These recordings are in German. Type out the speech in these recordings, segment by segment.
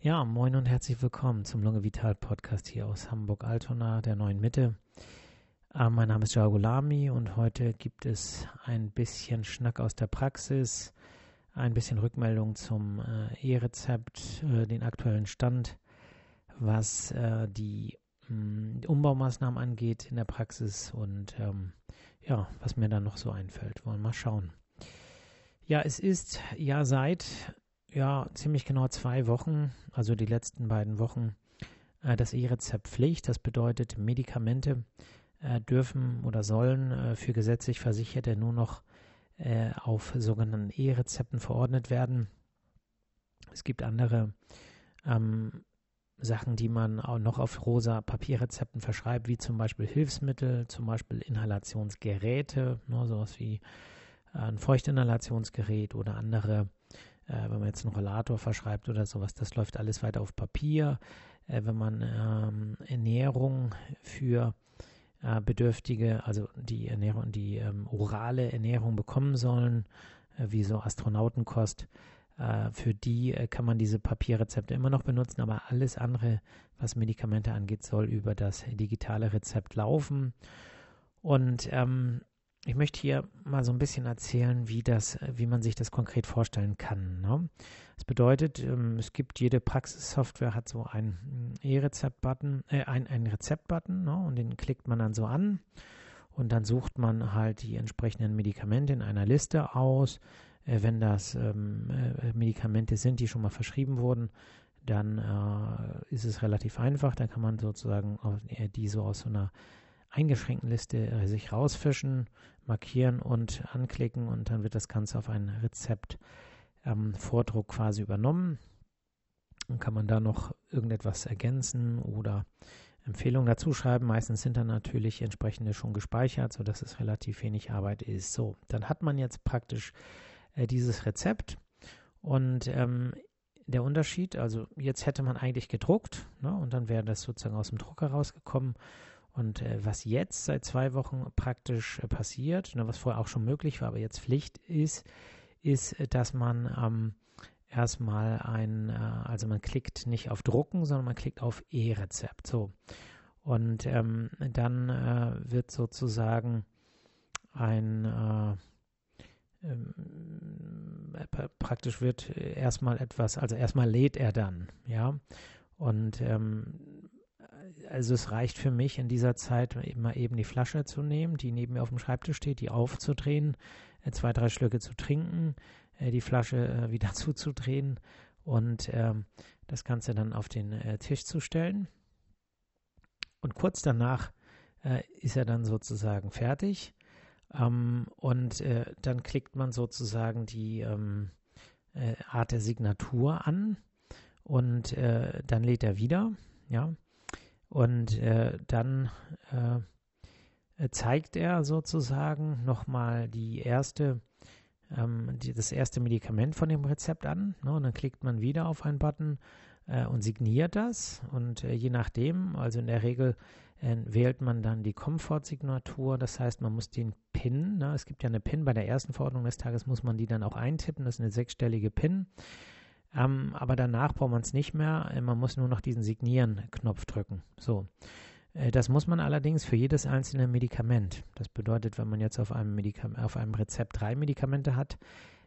Ja, moin und herzlich willkommen zum Lunge Vital Podcast hier aus Hamburg-Altona, der neuen Mitte. Äh, mein Name ist Jao Gulami und heute gibt es ein bisschen Schnack aus der Praxis, ein bisschen Rückmeldung zum äh, E-Rezept, äh, den aktuellen Stand, was äh, die mh, Umbaumaßnahmen angeht in der Praxis und ähm, ja, was mir dann noch so einfällt. Wollen wir mal schauen. Ja, es ist ja seit ja, ziemlich genau zwei Wochen, also die letzten beiden Wochen, äh, das E-Rezept Pflicht. Das bedeutet, Medikamente äh, dürfen oder sollen äh, für gesetzlich Versicherte nur noch äh, auf sogenannten E-Rezepten verordnet werden. Es gibt andere ähm, Sachen, die man auch noch auf rosa Papierrezepten verschreibt, wie zum Beispiel Hilfsmittel, zum Beispiel Inhalationsgeräte, ne, sowas wie ein Feuchtinhalationsgerät oder andere äh, wenn man jetzt einen Rollator verschreibt oder sowas, das läuft alles weiter auf Papier. Äh, wenn man ähm, Ernährung für äh, Bedürftige, also die Ernährung, die ähm, orale Ernährung bekommen sollen, äh, wie so Astronautenkost, äh, für die äh, kann man diese Papierrezepte immer noch benutzen, aber alles andere, was Medikamente angeht, soll über das digitale Rezept laufen. Und ähm, ich möchte hier mal so ein bisschen erzählen, wie das, wie man sich das konkret vorstellen kann. Ne? Das bedeutet, ähm, es gibt jede Praxissoftware hat so einen E-Rezept-Button, äh, ein, einen Rezept-Button, ne? und den klickt man dann so an und dann sucht man halt die entsprechenden Medikamente in einer Liste aus. Äh, wenn das ähm, äh, Medikamente sind, die schon mal verschrieben wurden, dann äh, ist es relativ einfach. Dann kann man sozusagen die so aus so einer eingeschränkten Liste sich rausfischen, markieren und anklicken und dann wird das Ganze auf ein Rezept ähm, Vordruck quasi übernommen. Dann kann man da noch irgendetwas ergänzen oder Empfehlungen dazu schreiben. Meistens sind dann natürlich entsprechende schon gespeichert, sodass es relativ wenig Arbeit ist. So, dann hat man jetzt praktisch äh, dieses Rezept und ähm, der Unterschied, also jetzt hätte man eigentlich gedruckt ne, und dann wäre das sozusagen aus dem Drucker rausgekommen und äh, was jetzt seit zwei Wochen praktisch äh, passiert, ne, was vorher auch schon möglich war, aber jetzt Pflicht ist, ist, äh, dass man ähm, erstmal ein, äh, also man klickt nicht auf Drucken, sondern man klickt auf E-Rezept. So. Und ähm, dann äh, wird sozusagen ein äh, ähm, praktisch wird erstmal etwas, also erstmal lädt er dann, ja. Und ähm, also es reicht für mich in dieser Zeit immer eben die Flasche zu nehmen, die neben mir auf dem Schreibtisch steht, die aufzudrehen, äh, zwei, drei Schlücke zu trinken, äh, die Flasche äh, wieder zuzudrehen und ähm, das Ganze dann auf den Tisch zu stellen. Und kurz danach ist er dann sozusagen fertig. Ähm, und dann klickt man sozusagen die ähm, Art der Signatur an und dann lädt er wieder. Ja, und äh, dann äh, zeigt er sozusagen nochmal die erste, ähm, die, das erste Medikament von dem Rezept an. Ne? Und dann klickt man wieder auf einen Button äh, und signiert das. Und äh, je nachdem, also in der Regel äh, wählt man dann die Komfortsignatur. Das heißt, man muss den PIN, ne? es gibt ja eine PIN bei der ersten Verordnung des Tages, muss man die dann auch eintippen. Das ist eine sechsstellige PIN. Ähm, aber danach braucht man es nicht mehr. Äh, man muss nur noch diesen Signieren-Knopf drücken. So. Äh, das muss man allerdings für jedes einzelne Medikament. Das bedeutet, wenn man jetzt auf einem, Medikam auf einem Rezept drei Medikamente hat,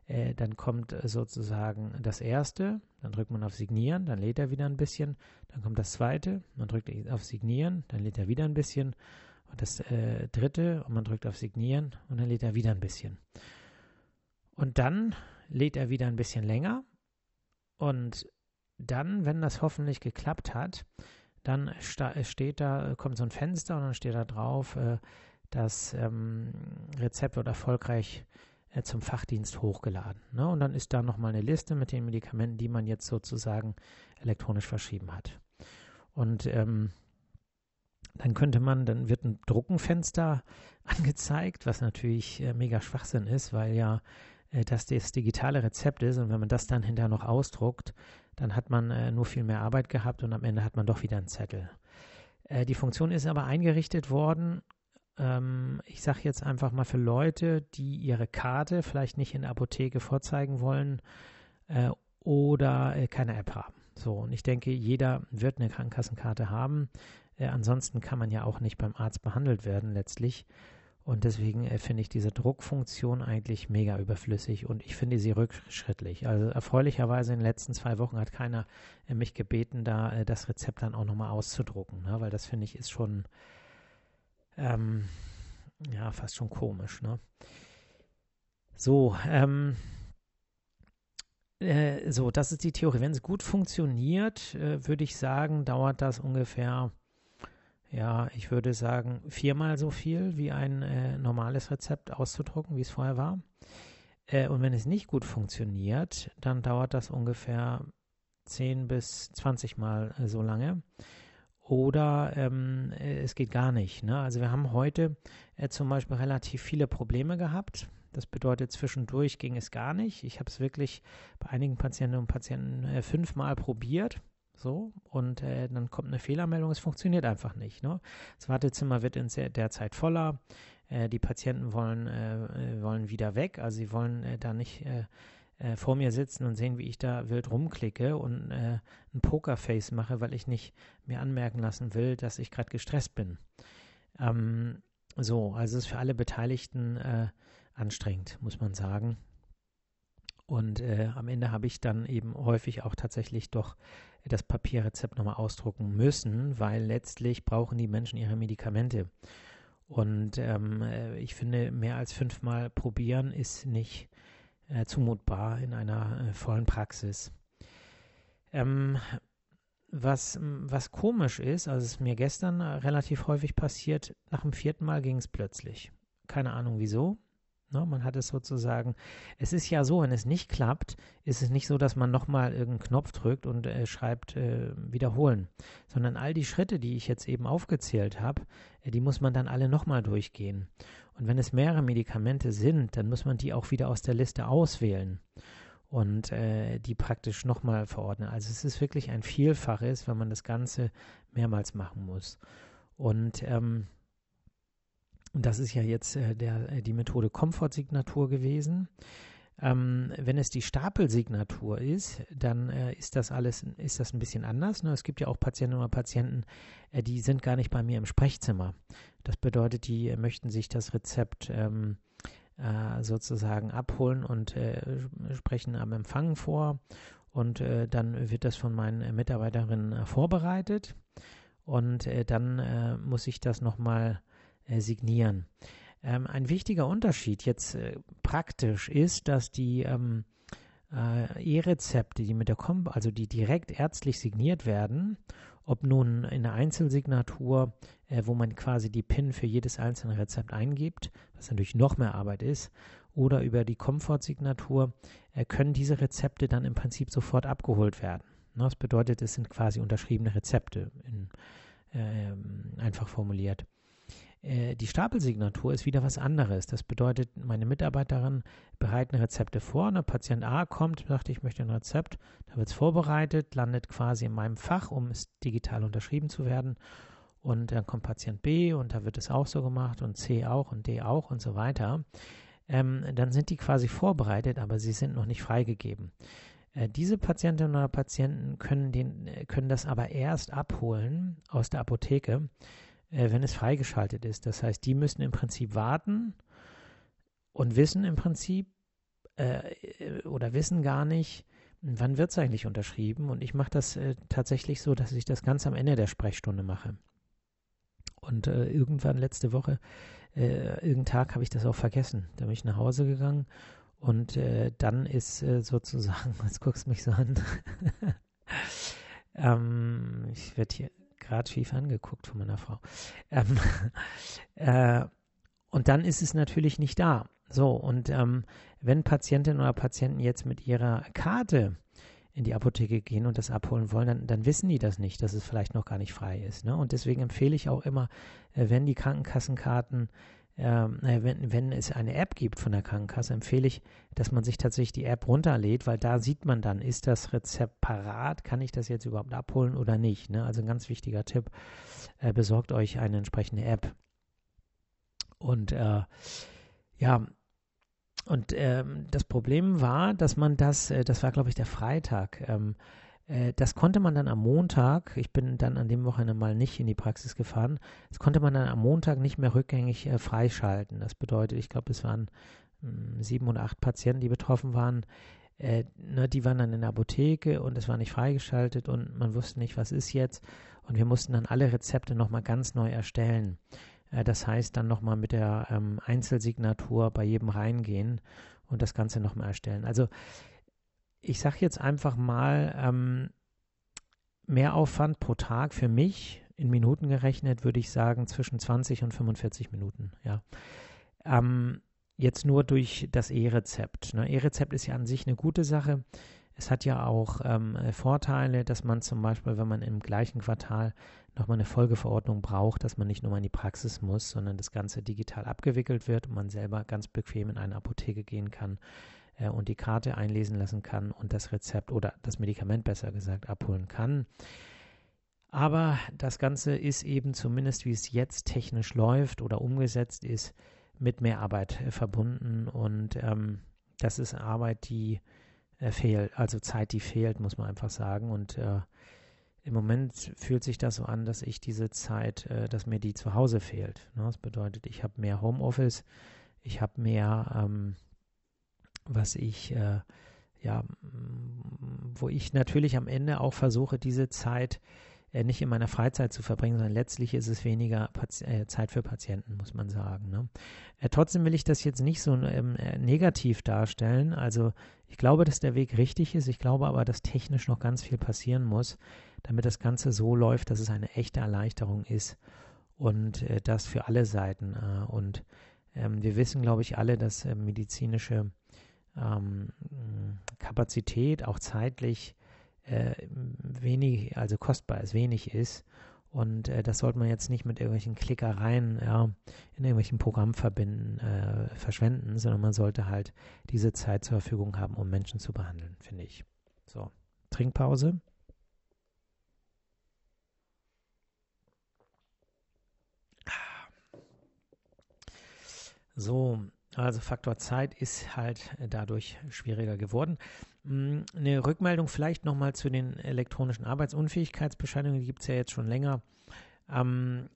äh, dann kommt sozusagen das erste, dann drückt man auf Signieren, dann lädt er wieder ein bisschen, dann kommt das zweite, man drückt auf Signieren, dann lädt er wieder ein bisschen und das äh, dritte und man drückt auf Signieren und dann lädt er wieder ein bisschen. Und dann lädt er wieder ein bisschen länger und dann, wenn das hoffentlich geklappt hat, dann steht da, kommt so ein Fenster und dann steht da drauf, äh, das ähm, Rezept wird erfolgreich äh, zum Fachdienst hochgeladen. Ne? Und dann ist da nochmal eine Liste mit den Medikamenten, die man jetzt sozusagen elektronisch verschrieben hat. Und ähm, dann könnte man, dann wird ein Druckenfenster angezeigt, was natürlich äh, mega Schwachsinn ist, weil ja äh, dass das digitale Rezept ist und wenn man das dann hinterher noch ausdruckt, dann hat man äh, nur viel mehr Arbeit gehabt und am Ende hat man doch wieder einen Zettel. Äh, die Funktion ist aber eingerichtet worden, ähm, ich sage jetzt einfach mal für Leute, die ihre Karte vielleicht nicht in der Apotheke vorzeigen wollen äh, oder äh, keine App haben. So, und ich denke, jeder wird eine Krankenkassenkarte haben. Äh, ansonsten kann man ja auch nicht beim Arzt behandelt werden letztlich. Und deswegen äh, finde ich diese Druckfunktion eigentlich mega überflüssig und ich finde sie rückschrittlich. Also erfreulicherweise in den letzten zwei Wochen hat keiner äh, mich gebeten, da äh, das Rezept dann auch nochmal auszudrucken, ne? weil das finde ich ist schon ähm, ja fast schon komisch. Ne? So, ähm, äh, so, das ist die Theorie. Wenn es gut funktioniert, würde ich sagen, dauert das ungefähr ja, ich würde sagen, viermal so viel wie ein äh, normales Rezept auszudrucken, wie es vorher war. Äh, und wenn es nicht gut funktioniert, dann dauert das ungefähr 10 bis 20 Mal äh, so lange. Oder ähm, äh, es geht gar nicht. Ne? Also wir haben heute äh, zum Beispiel relativ viele Probleme gehabt. Das bedeutet, zwischendurch ging es gar nicht. Ich habe es wirklich bei einigen Patientinnen und Patienten äh, fünfmal probiert so, und äh, dann kommt eine Fehlermeldung, es funktioniert einfach nicht. Ne? Das Wartezimmer wird in der Zeit voller. Äh, die Patienten wollen, äh, äh, wollen wieder weg, also sie wollen äh, da nicht äh, vor mir sitzen und sehen, wie ich da wild rumklicke und ein Pokerface mache, weil ich nicht mir anmerken lassen will, dass ich gerade gestresst bin. Ähm, so, also es ist für alle Beteiligten anstrengend, muss man sagen. Und am Ende habe ich dann eben häufig auch tatsächlich doch das Papierrezept nochmal ausdrucken müssen, weil letztlich brauchen die Menschen ihre Medikamente. Und ähm, äh, ich finde, mehr als fünfmal probieren ist nicht äh, zumutbar in einer äh, vollen Praxis. Ähm, was, was komisch ist, also es ist mir gestern relativ häufig passiert, nach dem vierten Mal ging es plötzlich. Keine Ahnung wieso. Ne, man hat es sozusagen, es ist ja so, wenn es nicht klappt, ist es nicht so, dass man nochmal irgendeinen Knopf drückt und äh, schreibt äh, wiederholen, sondern all die Schritte, die ich jetzt eben aufgezählt habe, äh, die muss man dann alle nochmal durchgehen. Und wenn es mehrere Medikamente sind, dann muss man die auch wieder aus der Liste auswählen und äh, die praktisch nochmal verordnen. Also es ist wirklich ein Vielfaches, wenn man das Ganze mehrmals machen muss. Und ähm, und das ist ja jetzt äh, der, äh, die Methode Komfortsignatur gewesen. Ähm, wenn es die Stapelsignatur ist, dann äh, ist das alles, ist das ein bisschen anders. Ne? Es gibt ja auch Patienten oder Patienten, äh, die sind gar nicht bei mir im Sprechzimmer. Das bedeutet, die äh, möchten sich das Rezept ähm, äh, sozusagen abholen und sprechen am Empfang vor. Und dann wird das von meinen Mitarbeiterinnen vorbereitet. Und dann muss ich das nochmal äh, signieren. Ähm, ein wichtiger Unterschied jetzt äh, praktisch ist, dass die ähm, äh, E-Rezepte, die mit der Kom also die direkt ärztlich signiert werden, ob nun in der Einzelsignatur, äh, wo man quasi die PIN für jedes einzelne Rezept eingibt, was natürlich noch mehr Arbeit ist, oder über die Komfortsignatur, äh, können diese Rezepte dann im Prinzip sofort abgeholt werden. Das bedeutet, es sind quasi unterschriebene Rezepte, in, ähm, einfach formuliert. Äh, die Stapelsignatur ist wieder was anderes. Das bedeutet, meine Mitarbeiterin bereiten Rezepte vor. Der Patient A kommt, sagt, ich möchte ein Rezept. Da wird es vorbereitet, landet quasi in meinem Fach, um es digital unterschrieben zu werden. Und dann kommt Patient B und da wird es auch so gemacht und C auch und D auch und so weiter. Ähm, dann sind die quasi vorbereitet, aber sie sind noch nicht freigegeben. Äh, diese Patientinnen oder Patienten können, den, äh, können das aber erst abholen aus der Apotheke äh, wenn es freigeschaltet ist. Das heißt, die müssen im Prinzip warten und wissen im Prinzip äh, oder wissen gar nicht, wann wird es eigentlich unterschrieben. Und ich mache das äh, tatsächlich so, dass ich das ganz am Ende der Sprechstunde mache. Und äh, irgendwann letzte Woche, äh, irgendeinen Tag habe ich das auch vergessen. Da bin ich nach Hause gegangen und äh, dann ist äh, sozusagen, jetzt guckst du mich so an. ähm, ich werde hier gerade schief angeguckt von meiner Frau. Ähm, äh, und dann ist es natürlich nicht da. So, und ähm, wenn Patientinnen oder Patienten jetzt mit ihrer Karte in die Apotheke gehen und das abholen wollen, dann, dann wissen die das nicht, dass es vielleicht noch gar nicht frei ist. Ne? Und deswegen empfehle ich auch immer, äh, wenn die Krankenkassenkarten ähm, wenn, wenn es eine App gibt von der Krankenkasse, empfehle ich, dass man sich tatsächlich die App runterlädt, weil da sieht man dann, ist das Rezept parat, kann ich das jetzt überhaupt abholen oder nicht. Ne? Also ein ganz wichtiger Tipp, äh, besorgt euch eine entsprechende App. Und äh, ja, und ähm, das Problem war, dass man das, äh, das war glaube ich der Freitag, ähm, Äh, das konnte man dann am Montag, ich bin dann an dem Wochenende mal nicht in die Praxis gefahren, das konnte man dann am Montag nicht mehr rückgängig äh, freischalten. Das bedeutet, ich glaube, es waren mh, hm, sieben oder acht Patienten, die betroffen waren. Äh, ne, die waren dann in der Apotheke und es war nicht freigeschaltet und man wusste nicht, was ist jetzt. Und wir mussten dann alle Rezepte nochmal ganz neu erstellen. Äh, das heißt, dann nochmal mit der ähm, Einzelsignatur bei jedem reingehen und das Ganze nochmal erstellen. Also ich sage jetzt einfach mal, ähm, Mehraufwand pro Tag für mich, in Minuten gerechnet, würde ich sagen, zwischen 20 und 45 Minuten. Ja. Ähm, jetzt nur durch das E-Rezept. Ne? E-Rezept ist ja an sich eine gute Sache. Es hat ja auch ähm, Vorteile, dass man zum Beispiel, wenn man im gleichen Quartal nochmal eine Folgeverordnung braucht, dass man nicht nur mal in die Praxis muss, sondern das Ganze digital abgewickelt wird und man selber ganz bequem in eine Apotheke gehen kann äh, und die Karte einlesen lassen kann und das Rezept oder das Medikament besser gesagt abholen kann. Aber das Ganze ist eben zumindest, wie es jetzt technisch läuft oder umgesetzt ist, mit mehr Arbeit äh, verbunden und ähm, das ist Arbeit, die äh, fehlt, also Zeit, die fehlt, muss man einfach sagen und äh, im Moment fühlt sich das so an, dass ich diese Zeit, äh, dass mir die zu Hause fehlt. Ne? Das bedeutet, ich habe mehr Homeoffice, ich habe mehr ähm, was ich, äh, ja, wo ich natürlich am Ende auch versuche, diese Zeit äh, nicht in meiner Freizeit zu verbringen, sondern letztlich ist es weniger Pati äh, Zeit für Patienten, muss man sagen. Ne? Äh, trotzdem will ich das jetzt nicht so ähm, äh, negativ darstellen. Also ich glaube, dass der Weg richtig ist. Ich glaube aber, dass technisch noch ganz viel passieren muss, damit das Ganze so läuft, dass es eine echte Erleichterung ist und äh, das für alle Seiten. Äh, und ähm, wir wissen, glaube ich, alle, dass medizinische ähm, Kapazität auch zeitlich äh, wenig, also kostbar ist, wenig ist. Und äh, das sollte man jetzt nicht mit irgendwelchen Klickereien ja, in irgendwelchen Programmen verbinden, äh, verschwenden, sondern man sollte halt diese Zeit zur Verfügung haben, um Menschen zu behandeln, finde ich. So, Trinkpause. So, also Faktor Zeit ist halt dadurch schwieriger geworden. Hm, eine Rückmeldung vielleicht nochmal zu den elektronischen Arbeitsunfähigkeitsbescheinigungen, die gibt es ja jetzt schon länger. Ähm,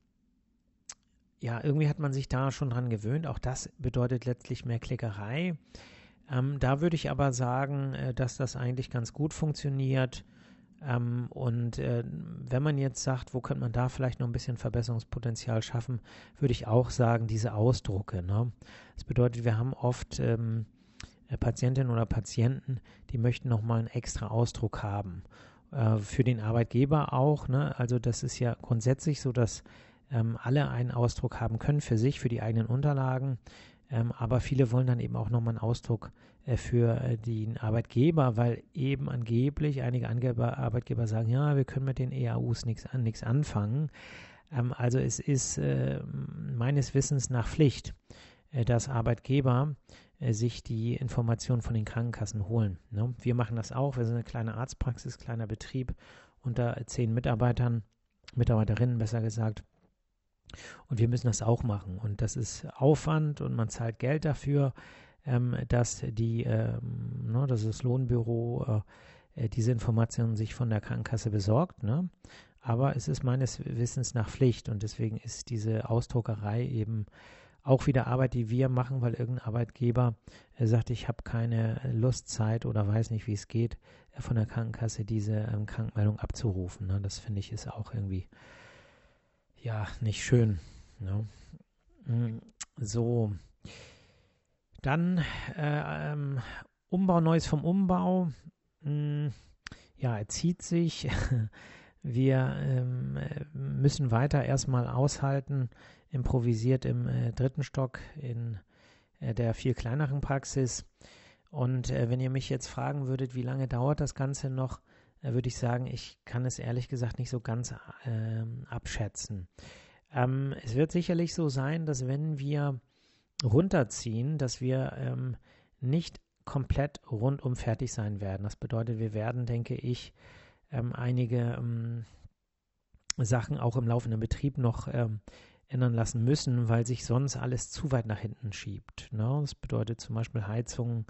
ja, irgendwie hat man sich da schon dran gewöhnt. Auch das bedeutet letztlich mehr Klickerei. Ähm, da würde ich aber sagen, äh, dass das eigentlich ganz gut funktioniert. Ähm, und äh, wenn man jetzt sagt, wo könnte man da vielleicht noch ein bisschen Verbesserungspotenzial schaffen, würde ich auch sagen, diese Ausdrucke. Ne? Das bedeutet, wir haben oft ähm, äh, Patientinnen oder Patienten, die möchten nochmal einen extra Ausdruck haben. Äh, für den Arbeitgeber auch. Ne? Also das ist ja grundsätzlich so, dass ähm, alle einen Ausdruck haben können für sich, für die eigenen Unterlagen. Ähm, aber viele wollen dann eben auch nochmal einen Ausdruck äh, für äh, den Arbeitgeber, weil eben angeblich einige Angeber, Arbeitgeber sagen, ja, wir können mit den EAUs nichts an, anfangen. Ähm, also es ist äh, meines Wissens nach Pflicht, äh, dass Arbeitgeber äh, sich die Informationen von den Krankenkassen holen. Ne? Wir machen das auch. Wir sind eine kleine Arztpraxis, kleiner Betrieb unter zehn Mitarbeitern, Mitarbeiterinnen besser gesagt. Und wir müssen das auch machen. Und das ist Aufwand und man zahlt Geld dafür, ähm, dass die, ähm, ne, dass das Lohnbüro äh, äh, diese Informationen sich von der Krankenkasse besorgt. Ne? Aber es ist meines Wissens nach Pflicht und deswegen ist diese Ausdruckerei eben auch wieder Arbeit, die wir machen, weil irgendein Arbeitgeber äh, sagt, ich habe keine Lust, Zeit oder weiß nicht, wie es geht, äh, von der Krankenkasse diese ähm, Krankmeldung abzurufen. Ne? Das finde ich ist auch irgendwie ja, nicht schön. Ne? So. Dann äh, ähm, Umbau, Neues vom Umbau. Hm, ja, er zieht sich. Wir ähm, müssen weiter erstmal aushalten, improvisiert im äh, dritten Stock in äh, der viel kleineren Praxis. Und äh, wenn ihr mich jetzt fragen würdet, wie lange dauert das Ganze noch, würde ich sagen, ich kann es ehrlich gesagt nicht so ganz ähm, abschätzen. Ähm, es wird sicherlich so sein, dass wenn wir runterziehen, dass wir ähm, nicht komplett rundum fertig sein werden. Das bedeutet, wir werden, denke ich, ähm, einige ähm, Sachen auch im laufenden Betrieb noch ähm, ändern lassen müssen, weil sich sonst alles zu weit nach hinten schiebt. Ne? Das bedeutet zum Beispiel Heizungen,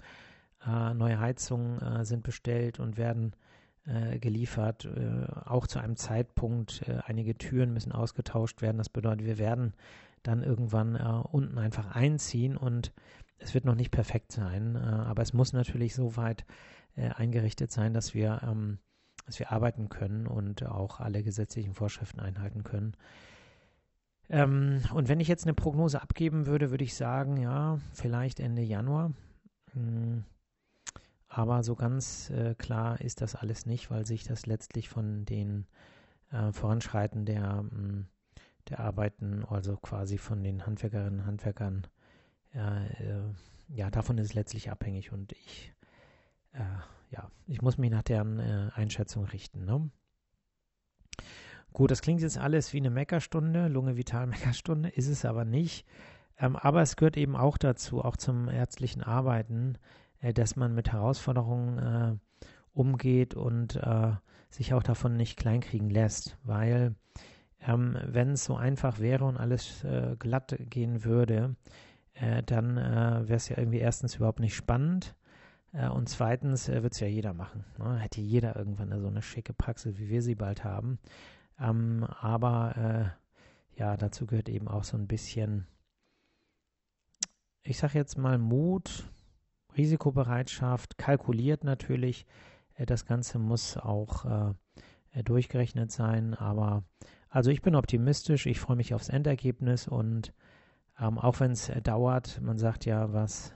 äh, neue Heizungen äh, sind bestellt und werden äh, geliefert, äh, auch zu einem Zeitpunkt. Äh, einige Türen müssen ausgetauscht werden. Das bedeutet, wir werden dann irgendwann äh, unten einfach einziehen und es wird noch nicht perfekt sein, äh, aber es muss natürlich so weit äh, eingerichtet sein, dass wir, ähm, dass wir arbeiten können und auch alle gesetzlichen Vorschriften einhalten können. Ähm, und wenn ich jetzt eine Prognose abgeben würde, würde ich sagen, ja, vielleicht Ende Januar. Hm, aber so ganz äh, klar ist das alles nicht, weil sich das letztlich von den äh, Voranschreiten der, hm, der Arbeiten, also quasi von den Handwerkerinnen und Handwerkern, äh, ja, davon ist es letztlich abhängig und ich, äh, ja, ich muss mich nach deren äh, Einschätzung richten. Ne? Gut, das klingt jetzt alles wie eine Meckerstunde, Lunge Vital Meckerstunde, ist es aber nicht. Ähm, aber es gehört eben auch dazu, auch zum ärztlichen Arbeiten, äh, dass man mit Herausforderungen äh, umgeht und äh, sich auch davon nicht kleinkriegen lässt. Weil ähm, wenn es so einfach wäre und alles äh, glatt gehen würde, äh, dann äh, wäre es ja irgendwie erstens überhaupt nicht spannend. und zweitens wird es ja jeder machen. Ne? Hätte jeder irgendwann so eine schicke Praxis, wie wir sie bald haben. Ähm, aber äh, ja, dazu gehört eben auch so ein bisschen, ich sage jetzt mal Mut, Risikobereitschaft, kalkuliert natürlich. Äh, das Ganze muss auch äh, durchgerechnet sein, aber also ich bin optimistisch, ich freue mich aufs Endergebnis und ähm, auch wenn es dauert, man sagt ja, was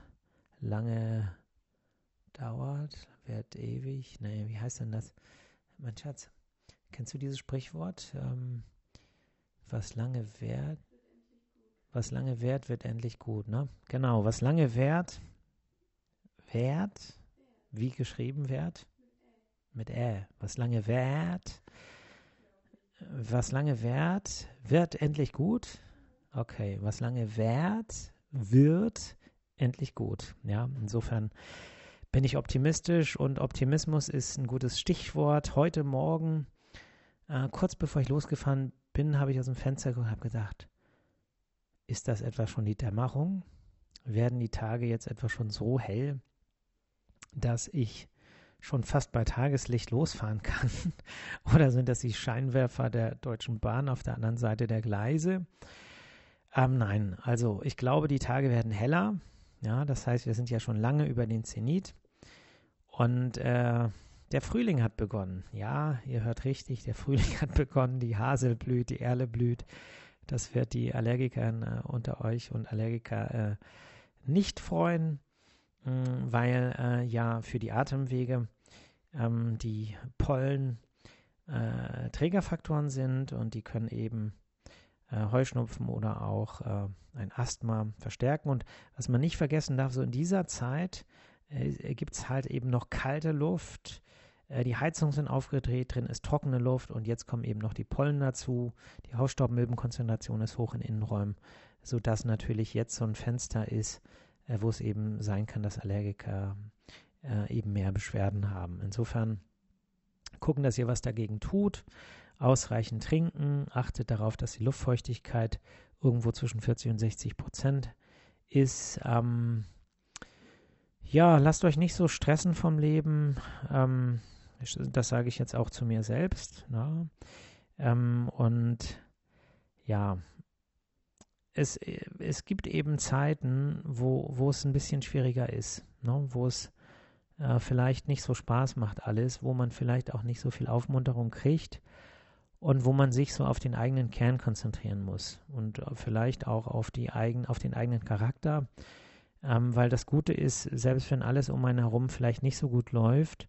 lange dauert, wird ewig. Nee, wie heißt denn das? Mein Schatz. Kennst du dieses Sprichwort? Ähm, was lange währt, was lange währt, wird endlich gut, ne? Genau, was lange währt, währt, wie geschrieben wird? Mit Ä. Was lange währt, was lange währt, wird endlich gut. Okay, was lange währt, wird endlich gut. Ja, insofern bin ich optimistisch und Optimismus ist ein gutes Stichwort. Heute Morgen äh, kurz bevor ich losgefahren bin, habe ich aus dem Fenster geguckt und habe gedacht, ist das etwa schon die Dämmerung? Werden die Tage jetzt etwa schon so hell, dass ich schon fast bei Tageslicht losfahren kann? Oder sind das die Scheinwerfer der Deutschen Bahn auf der anderen Seite der Gleise? Ähm, nein, also ich glaube, die Tage werden heller. Ja, das heißt, wir sind ja schon lange über den Zenit. Und äh, der Frühling hat begonnen. Ja, ihr hört richtig, der Frühling hat begonnen. Die Hasel blüht, die Erle blüht. Das wird die Allergiker äh, unter euch und Allergiker äh, nicht freuen, weil äh, ja für die Atemwege ähm, die Pollen äh, Trägerfaktoren sind und die können eben äh, Heuschnupfen oder auch äh, ein Asthma verstärken. Und was man nicht vergessen darf, so in dieser Zeit gibt es halt eben noch kalte Luft, äh, die Heizungen sind aufgedreht, drin ist trockene Luft und jetzt kommen eben noch die Pollen dazu. Die Hausstaubmilbenkonzentration ist hoch in Innenräumen, sodass natürlich jetzt so ein Fenster ist, äh, wo es eben sein kann, dass Allergiker äh, eben mehr Beschwerden haben. Insofern gucken, dass ihr was dagegen tut. Ausreichend trinken, achtet darauf, dass die Luftfeuchtigkeit irgendwo zwischen 40 und 60 Prozent ist. Ähm, ja, lasst euch nicht so stressen vom Leben. Ähm, das sage ich jetzt auch zu mir selbst. Ne? Ähm, und ja, es, es gibt eben Zeiten, wo, wo es ein bisschen schwieriger ist, ne? wo es äh, vielleicht nicht so Spaß macht alles, wo man vielleicht auch nicht so viel Aufmunterung kriegt und wo man sich so auf den eigenen Kern konzentrieren muss und äh, vielleicht auch auf, die eigen, auf den eigenen Charakter. Ähm, weil das Gute ist, selbst wenn alles um einen herum vielleicht nicht so gut läuft,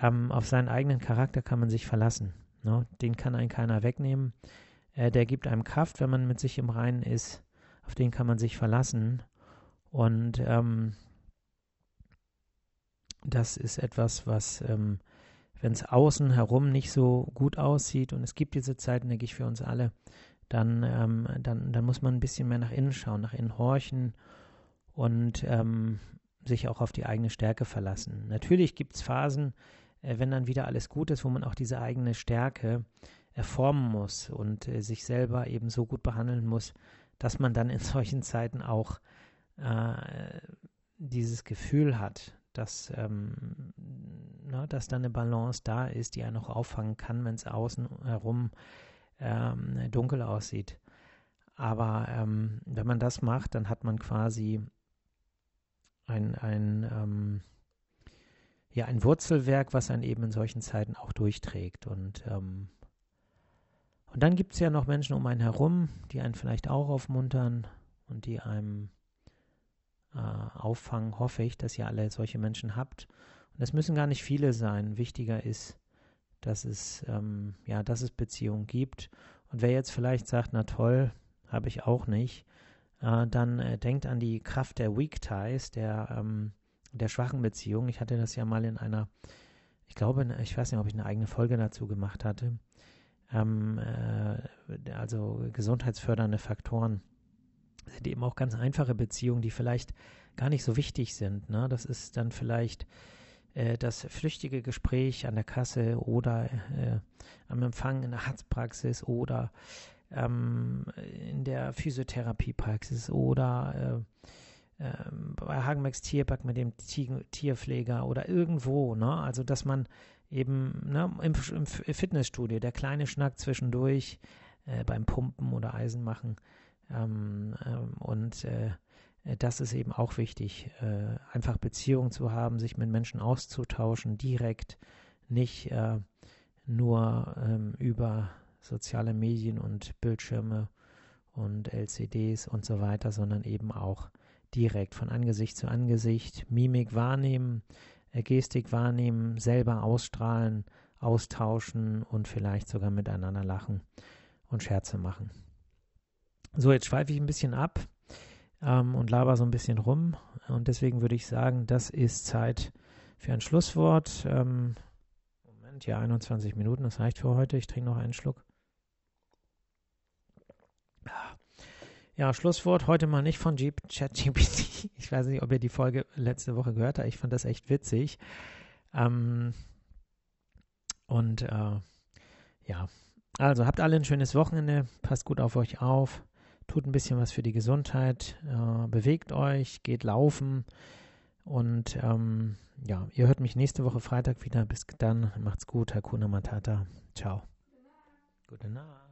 ähm, auf seinen eigenen Charakter kann man sich verlassen. Ne? Den kann einen keiner wegnehmen. Äh, der gibt einem Kraft, wenn man mit sich im Reinen ist. Auf den kann man sich verlassen. Und ähm, das ist etwas, was, ähm, wenn es außen herum nicht so gut aussieht, und es gibt diese Zeiten, denke ich, für uns alle, dann, ähm, dann, dann muss man ein bisschen mehr nach innen schauen, nach innen horchen und ähm, sich auch auf die eigene Stärke verlassen. Natürlich gibt es Phasen, äh, wenn dann wieder alles gut ist, wo man auch diese eigene Stärke erformen muss und äh, sich selber eben so gut behandeln muss, dass man dann in solchen Zeiten auch äh, dieses Gefühl hat, dass, ähm, na, dass da eine Balance da ist, die er noch auffangen kann, wenn es außen herum ähm, dunkel aussieht. Aber ähm, wenn man das macht, dann hat man quasi ein, ein, ähm, ja, ein Wurzelwerk, was einen eben in solchen Zeiten auch durchträgt. Und, ähm, und dann gibt es ja noch Menschen um einen herum, die einen vielleicht auch aufmuntern und die einem äh, auffangen, hoffe ich, dass ihr alle solche Menschen habt. Und es müssen gar nicht viele sein. Wichtiger ist, dass es, ähm, ja, dass es Beziehungen gibt. Und wer jetzt vielleicht sagt, na toll, habe ich auch nicht, äh, dann äh, denkt an die Kraft der Weak Ties, der, ähm, der schwachen Beziehung. Ich hatte das ja mal in einer, ich glaube, ich weiß nicht, ob ich eine eigene Folge dazu gemacht hatte. Ähm, äh, also gesundheitsfördernde Faktoren sind eben auch ganz einfache Beziehungen, die vielleicht gar nicht so wichtig sind. Ne? Das ist dann vielleicht äh, das flüchtige Gespräch an der Kasse oder äh, am Empfang in der Arztpraxis oder ähm, in der Physiotherapiepraxis oder äh, ähm, bei Hagenbecks Tierpark mit dem Tierpfleger oder irgendwo, ne? Also dass man eben ne, im, im Fitnessstudio, der kleine Schnack zwischendurch äh, beim Pumpen oder Eisen machen ähm, ähm, und äh, das ist eben auch wichtig, äh, einfach Beziehungen zu haben, sich mit Menschen auszutauschen, direkt, nicht äh, nur ähm, über soziale Medien und Bildschirme und LCDs und so weiter, sondern eben auch direkt von Angesicht zu Angesicht, Mimik wahrnehmen, Gestik wahrnehmen, selber ausstrahlen, austauschen und vielleicht sogar miteinander lachen und Scherze machen. So, jetzt schweife ich ein bisschen ab ähm, und laber so ein bisschen rum und deswegen würde ich sagen, das ist Zeit für ein Schlusswort. Ähm, Moment, ja, 21 Minuten, das reicht für heute. Ich trinke noch einen Schluck. Ja, Schlusswort heute mal nicht von ChatGPT. Ich weiß nicht, ob ihr die Folge letzte Woche gehört habt. Ich fand das echt witzig. Ähm, und äh, ja, also habt alle ein schönes Wochenende. Passt gut auf euch auf. Tut ein bisschen was für die Gesundheit. Äh, bewegt euch, geht laufen. Und ähm, ja, ihr hört mich nächste Woche Freitag wieder. Bis dann. Macht's gut. Hakuna Matata. Ciao. Gute Nacht.